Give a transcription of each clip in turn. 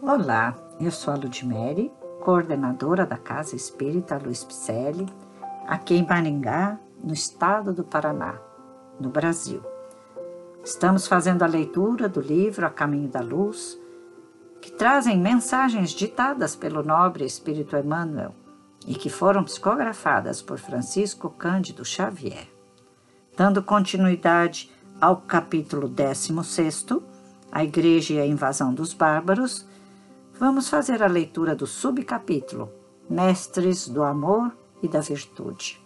Olá, eu sou a Ludmere, coordenadora da Casa Espírita Luiz Picelli, aqui em Maringá, no estado do Paraná, no Brasil. Estamos fazendo a leitura do livro A Caminho da Luz, que trazem mensagens ditadas pelo nobre Espírito Emmanuel e que foram psicografadas por Francisco Cândido Xavier. Dando continuidade ao capítulo 16, A Igreja e a Invasão dos Bárbaros, vamos fazer a leitura do subcapítulo Mestres do Amor e da Virtude.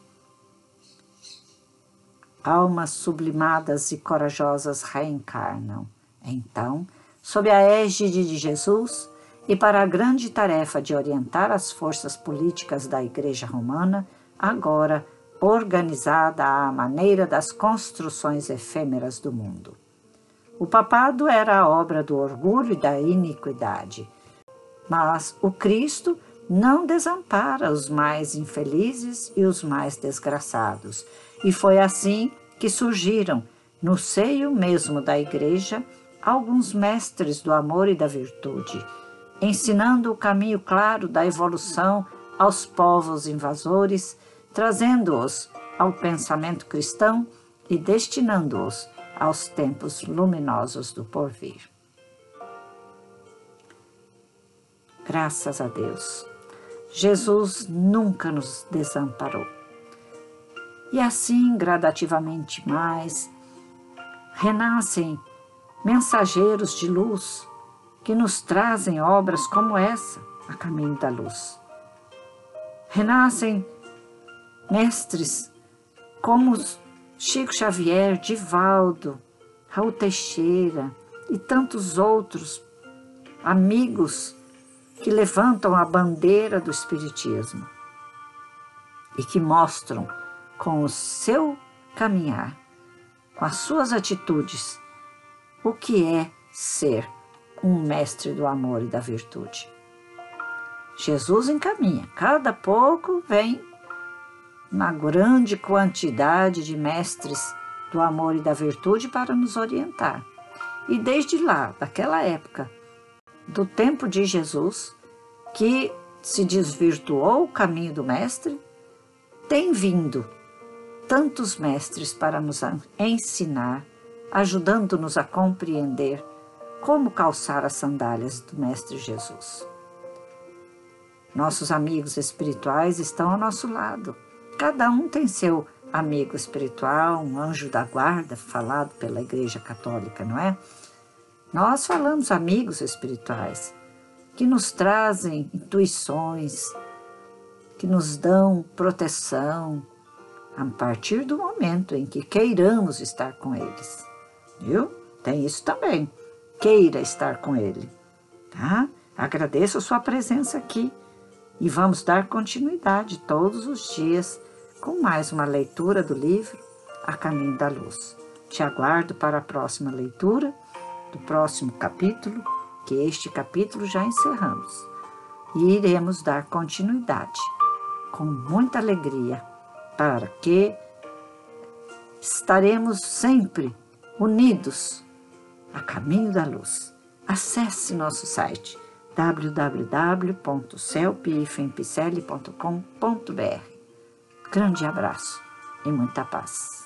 Almas sublimadas e corajosas reencarnam, então, sob a égide de Jesus, e para a grande tarefa de orientar as forças políticas da Igreja Romana, agora organizada à maneira das construções efêmeras do mundo. O papado era a obra do orgulho e da iniquidade, mas o Cristo não desampara os mais infelizes e os mais desgraçados, e foi assim que surgiram, no seio mesmo da Igreja, alguns mestres do amor e da virtude, ensinando o caminho claro da evolução aos povos invasores trazendo-os ao pensamento cristão e destinando-os aos tempos luminosos do porvir. Graças a Deus, Jesus nunca nos desamparou. E assim, gradativamente mais, renascem mensageiros de luz que nos trazem obras como essa, a caminho da luz. Renascem mestres como Chico Xavier, Divaldo, Raul Teixeira e tantos outros amigos que levantam a bandeira do Espiritismo e que mostram com o seu caminhar, com as suas atitudes, o que é ser um mestre do amor e da virtude. Jesus encaminha, cada pouco vem uma grande quantidade de mestres do amor e da virtude para nos orientar. E desde lá, daquela época, do tempo de Jesus, que se desvirtuou o caminho do Mestre, tem vindo tantos mestres para nos ensinar, ajudando-nos a compreender como calçar as sandálias do Mestre Jesus. Nossos amigos espirituais estão ao nosso lado Cada um tem seu amigo espiritual, um anjo da guarda, falado pela Igreja Católica, não é? Nós falamos amigos espirituais que nos trazem intuições, que nos dão proteção a partir do momento em que queiramos estar com eles. Viu? Tem isso também. Queira estar com ele, tá? Agradeço a sua presença aqui e vamos dar continuidade todos os dias com mais uma leitura do livro A Caminho da Luz. Te aguardo para a próxima leitura do próximo capítulo, que este capítulo já encerramos. E iremos dar continuidade com muita alegria, para que estaremos sempre unidos a caminho da luz. Acesse nosso site www.celpifempicele.com.br Grande abraço e muita paz.